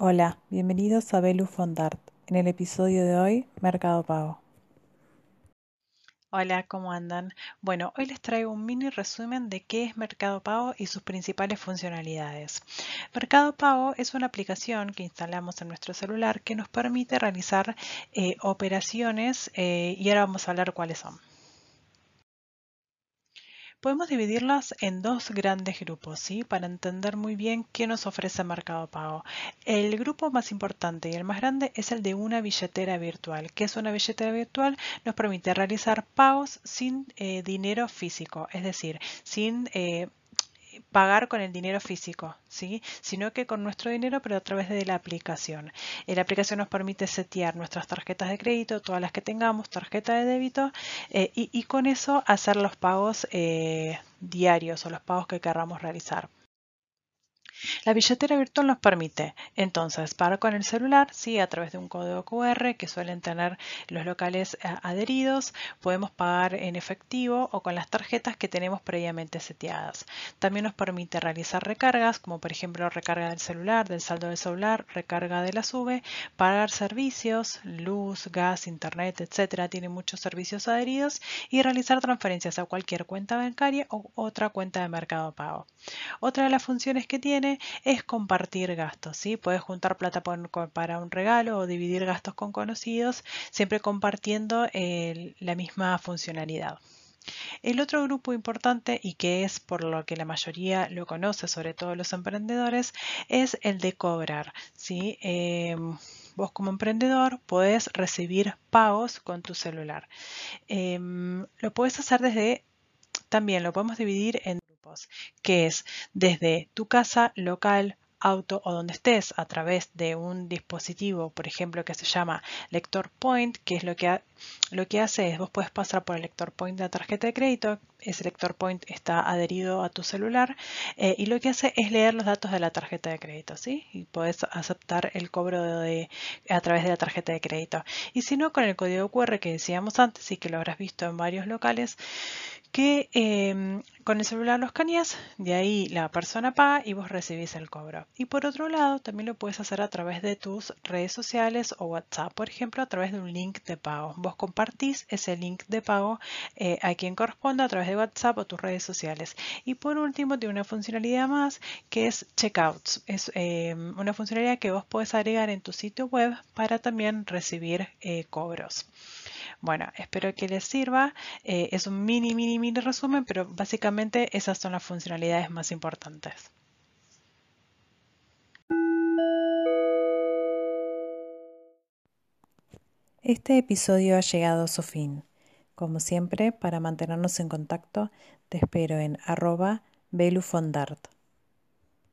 Hola, bienvenidos a Belu Fondart. En el episodio de hoy, Mercado Pago. Hola, ¿cómo andan? Bueno, hoy les traigo un mini resumen de qué es Mercado Pago y sus principales funcionalidades. Mercado Pago es una aplicación que instalamos en nuestro celular que nos permite realizar eh, operaciones eh, y ahora vamos a hablar cuáles son. Podemos dividirlas en dos grandes grupos, ¿sí? Para entender muy bien qué nos ofrece Mercado Pago. El grupo más importante y el más grande es el de una billetera virtual. ¿Qué es una billetera virtual? Nos permite realizar pagos sin eh, dinero físico, es decir, sin eh, pagar con el dinero físico, ¿sí? sino que con nuestro dinero, pero a través de la aplicación. Eh, la aplicación nos permite setear nuestras tarjetas de crédito, todas las que tengamos, tarjeta de débito, eh, y, con eso hacer los pagos eh, diarios o los pagos que querramos realizar. La billetera virtual nos permite entonces pagar con el celular, sí, a través de un código QR que suelen tener los locales eh, adheridos, podemos pagar en efectivo o con las tarjetas que tenemos previamente seteadas. También nos permite realizar recargas, como por ejemplo recarga del celular, del saldo del celular, recarga de la SUBE, pagar servicios, luz, gas, internet, etcétera, tiene muchos servicios adheridos y realizar transferencias a cualquier cuenta bancaria o otra cuenta de mercado pago. Otra de las funciones que tiene es compartir gastos, ¿sí? Puedes juntar plata para un regalo o dividir gastos con conocidos, siempre compartiendo la misma funcionalidad. El otro grupo importante y que es por lo que la mayoría lo conoce, sobre todo los emprendedores, es el de cobrar. ¿sí? Em, vos como emprendedor podés recibir pagos con tu celular. Em, lo puedes hacer desde, también lo podemos dividir en que es desde tu casa local, auto o donde estés a través de un dispositivo, por ejemplo, que se llama lector point, que es lo que, lo que hace es vos puedes pasar por el lector point de la tarjeta de crédito, ese lector point está adherido a tu celular eh, y lo que hace es leer los datos de la tarjeta de crédito, ¿sí? Y puedes aceptar el cobro de, a través de la tarjeta de crédito. Y si no, con el código QR que decíamos antes y que lo habrás visto en varios locales, que em, con el celular los escaneas, de ahí la persona paga y vos recibís el cobro. Y por otro lado, también lo puedes hacer a través de tus redes sociales o WhatsApp, por ejemplo, a través de un link de pago. Vos compartís ese link de pago eh, a quien corresponda a través de WhatsApp o tus redes sociales. Y por último, tiene una funcionalidad más que es checkouts. Es em, una funcionalidad que vos podés agregar en tu sitio web para también recibir eh, cobros. Bueno, espero que les sirva. Eh, es un mini, mini, mini resumen, pero básicamente esas son las funcionalidades más importantes. Este episodio ha llegado a su fin. Como siempre, para mantenernos en contacto, te espero en arroba belufondart.